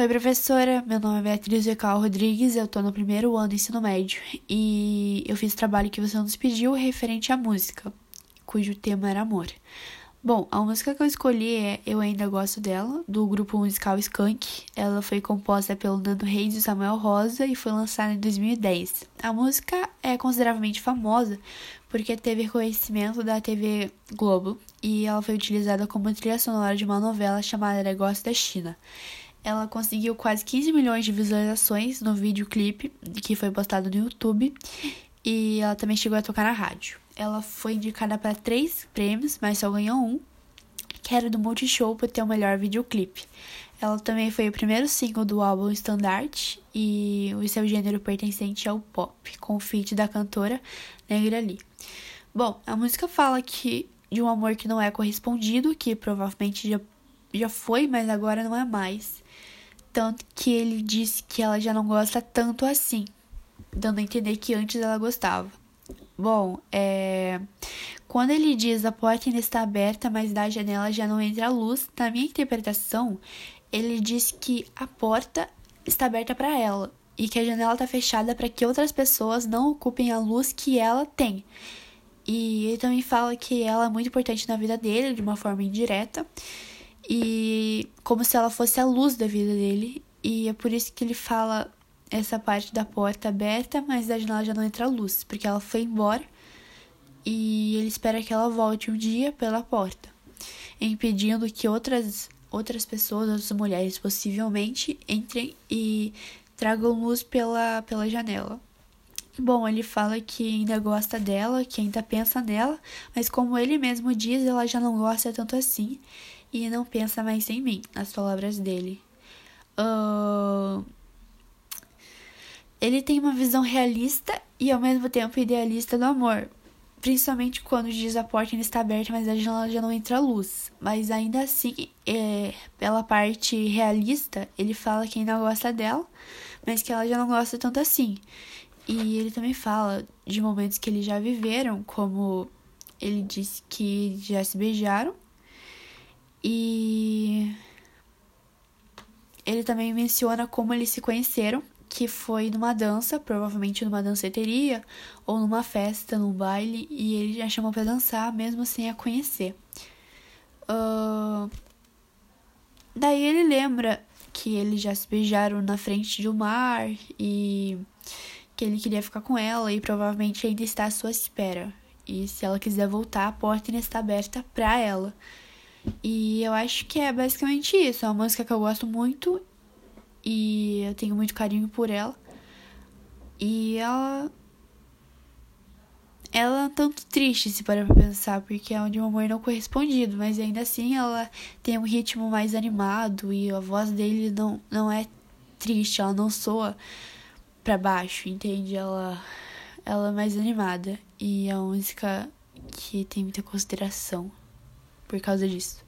Oi, professora. Meu nome é Beatriz Ecal Rodrigues, eu tô no primeiro ano do ensino médio e eu fiz trabalho que você nos pediu referente à música, cujo tema era amor. Bom, a música que eu escolhi é Eu Ainda Gosto Dela, do grupo musical Skank. Ela foi composta pelo Nando Reis e Samuel Rosa e foi lançada em 2010. A música é consideravelmente famosa porque teve reconhecimento da TV Globo e ela foi utilizada como trilha sonora de uma novela chamada Negócio da China. Ela conseguiu quase 15 milhões de visualizações no videoclipe que foi postado no YouTube e ela também chegou a tocar na rádio. Ela foi indicada para três prêmios, mas só ganhou um, que era do Multishow por ter o melhor videoclipe. Ela também foi o primeiro single do álbum Standard e o seu gênero pertencente ao pop, com o feat da cantora Negra Lee. Bom, a música fala que de um amor que não é correspondido, que provavelmente já, já foi, mas agora não é mais tanto que ele disse que ela já não gosta tanto assim, dando a entender que antes ela gostava. Bom, é... quando ele diz a porta ainda está aberta, mas da janela já não entra a luz, na minha interpretação, ele diz que a porta está aberta para ela e que a janela está fechada para que outras pessoas não ocupem a luz que ela tem. E ele também fala que ela é muito importante na vida dele, de uma forma indireta, e como se ela fosse a luz da vida dele. E é por isso que ele fala essa parte da porta aberta, mas da janela já não entra luz, porque ela foi embora e ele espera que ela volte um dia pela porta, impedindo que outras outras pessoas, outras mulheres possivelmente entrem e tragam luz pela, pela janela. Bom, ele fala que ainda gosta dela, que ainda pensa nela, mas como ele mesmo diz, ela já não gosta tanto assim e não pensa mais em mim, nas palavras dele. Uh, ele tem uma visão realista e ao mesmo tempo idealista do amor. Principalmente quando diz a porta ainda está aberta, mas a janela já não entra luz. Mas ainda assim, é, pela parte realista, ele fala que ainda gosta dela, mas que ela já não gosta tanto assim. E ele também fala de momentos que eles já viveram, como ele disse que já se beijaram e ele também menciona como eles se conheceram, que foi numa dança, provavelmente numa danceteria ou numa festa, num baile, e ele já chamou para dançar, mesmo sem a conhecer. Uh... Daí ele lembra que eles já se beijaram na frente um mar e que ele queria ficar com ela e provavelmente ainda está à sua espera. E se ela quiser voltar, a porta ainda está aberta para ela. E eu acho que é basicamente isso. É uma música que eu gosto muito e eu tenho muito carinho por ela. E ela. Ela é tanto triste, se parar pra pensar, porque é de um amor não correspondido, mas ainda assim ela tem um ritmo mais animado e a voz dele não, não é triste, ela não soa pra baixo, entende? Ela, ela é mais animada e é uma música que tem muita consideração por causa disso.